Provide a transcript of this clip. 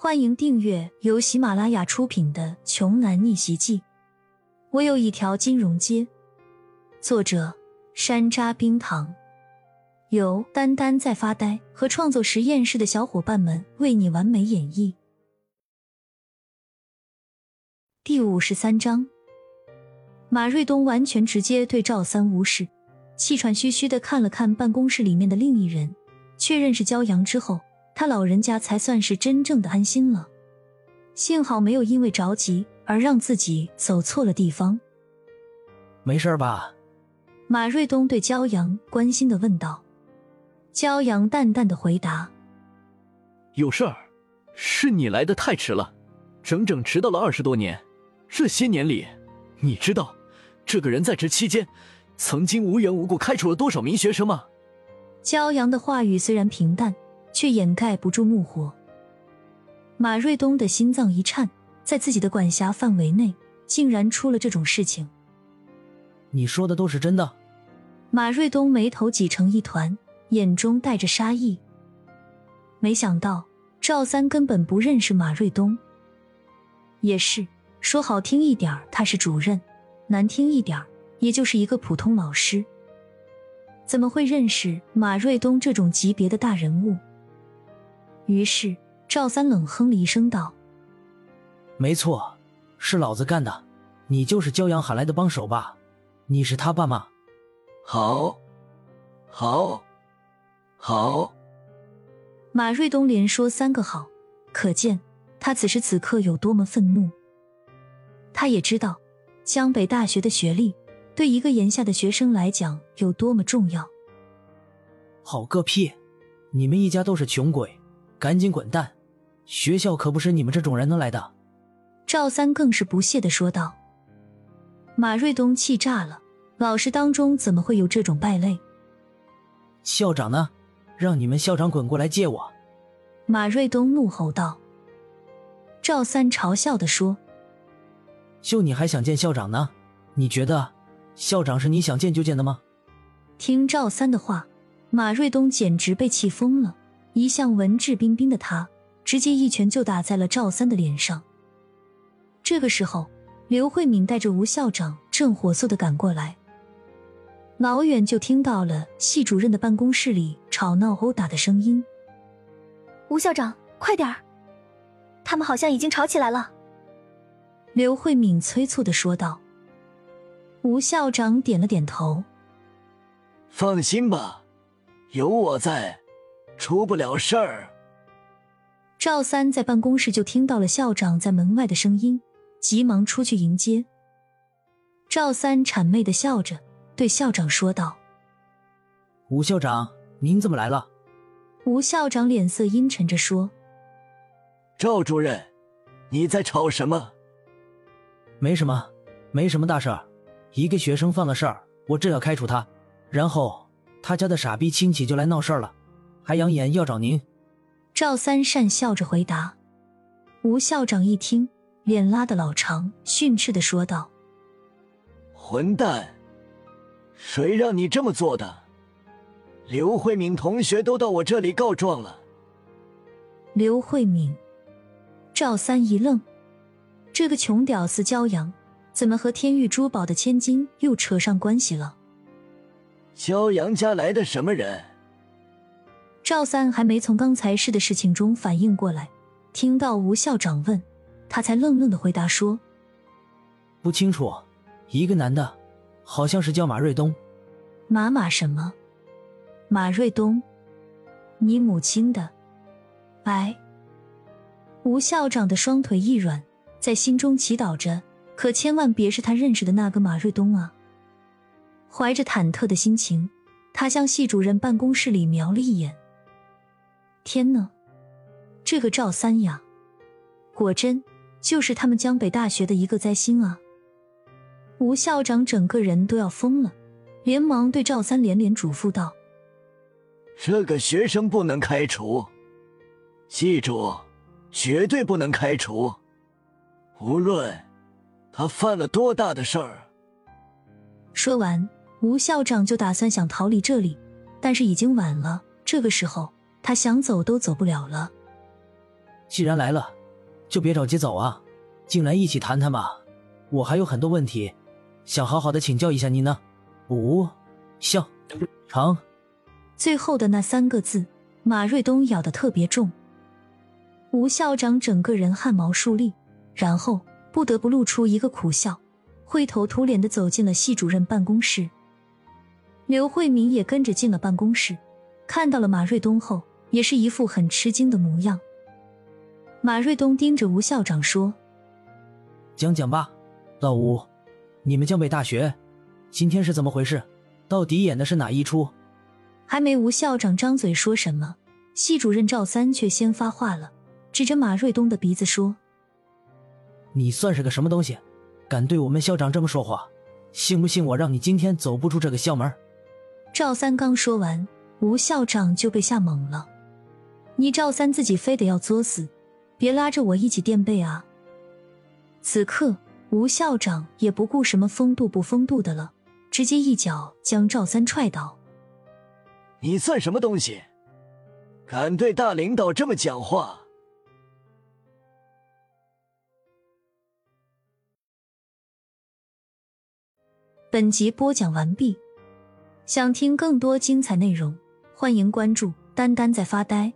欢迎订阅由喜马拉雅出品的《穷男逆袭记》。我有一条金融街。作者：山楂冰糖，由丹丹在发呆和创作实验室的小伙伴们为你完美演绎。第五十三章，马瑞东完全直接对赵三无视，气喘吁吁的看了看办公室里面的另一人，确认是骄阳之后。他老人家才算是真正的安心了，幸好没有因为着急而让自己走错了地方。没事吧？马瑞东对骄阳关心的问道。骄阳淡淡的回答：“有事儿，是你来的太迟了，整整迟到了二十多年。这些年里，你知道这个人在职期间曾经无缘无故开除了多少名学生吗？”骄阳的话语虽然平淡。却掩盖不住怒火。马瑞东的心脏一颤，在自己的管辖范围内，竟然出了这种事情。你说的都是真的？马瑞东眉头挤成一团，眼中带着杀意。没想到赵三根本不认识马瑞东。也是，说好听一点他是主任，难听一点也就是一个普通老师。怎么会认识马瑞东这种级别的大人物？于是赵三冷哼了一声，道：“没错，是老子干的。你就是骄阳喊来的帮手吧？你是他爸吗？”“好，好，好。”马瑞东连说三个好，可见他此时此刻有多么愤怒。他也知道江北大学的学历对一个炎夏的学生来讲有多么重要。好个屁！你们一家都是穷鬼！赶紧滚蛋！学校可不是你们这种人能来的。赵三更是不屑的说道。马瑞东气炸了，老师当中怎么会有这种败类？校长呢？让你们校长滚过来接我！马瑞东怒吼道。赵三嘲笑的说：“就你还想见校长呢？你觉得校长是你想见就见的吗？”听赵三的话，马瑞东简直被气疯了。一向文质彬彬的他，直接一拳就打在了赵三的脸上。这个时候，刘慧敏带着吴校长正火速的赶过来，老远就听到了系主任的办公室里吵闹殴打的声音。吴校长，快点儿！他们好像已经吵起来了。刘慧敏催促的说道。吴校长点了点头：“放心吧，有我在。”出不了事儿。赵三在办公室就听到了校长在门外的声音，急忙出去迎接。赵三谄媚的笑着对校长说道：“吴校长，您怎么来了？”吴校长脸色阴沉着说：“赵主任，你在吵什么？”“没什么，没什么大事儿，一个学生犯了事儿，我正要开除他，然后他家的傻逼亲戚就来闹事儿了。”还扬言要找您，赵三善笑着回答。吴校长一听，脸拉得老长，训斥的说道：“混蛋，谁让你这么做的？刘慧敏同学都到我这里告状了。”刘慧敏，赵三一愣，这个穷屌丝骄阳，怎么和天域珠宝的千金又扯上关系了？骄阳家来的什么人？赵三还没从刚才事的事情中反应过来，听到吴校长问，他才愣愣的回答说：“不清楚，一个男的，好像是叫马瑞东。马马什么？马瑞东？你母亲的？哎。”吴校长的双腿一软，在心中祈祷着，可千万别是他认识的那个马瑞东啊！怀着忐忑的心情，他向系主任办公室里瞄了一眼。天呐，这个赵三呀，果真就是他们江北大学的一个灾星啊！吴校长整个人都要疯了，连忙对赵三连连嘱咐道：“这个学生不能开除，记住，绝对不能开除，无论他犯了多大的事儿。”说完，吴校长就打算想逃离这里，但是已经晚了。这个时候。他想走都走不了了。既然来了，就别着急走啊，进来一起谈谈吧。我还有很多问题，想好好的请教一下您呢。吴校长，最后的那三个字，马瑞东咬得特别重。吴校长整个人汗毛竖立，然后不得不露出一个苦笑，灰头土脸的走进了系主任办公室。刘慧敏也跟着进了办公室，看到了马瑞东后，也是一副很吃惊的模样。马瑞东盯着吴校长说：“讲讲吧，老吴，你们江北大学今天是怎么回事？到底演的是哪一出？”还没吴校长张嘴说什么，系主任赵三却先发话了，指着马瑞东的鼻子说：“你算是个什么东西，敢对我们校长这么说话？信不信我让你今天走不出这个校门？”赵三刚说完，吴校长就被吓懵了。你赵三自己非得要作死，别拉着我一起垫背啊！此刻，吴校长也不顾什么风度不风度的了，直接一脚将赵三踹倒。你算什么东西？敢对大领导这么讲话？本集播讲完毕。想听更多精彩内容，欢迎关注“丹丹在发呆”。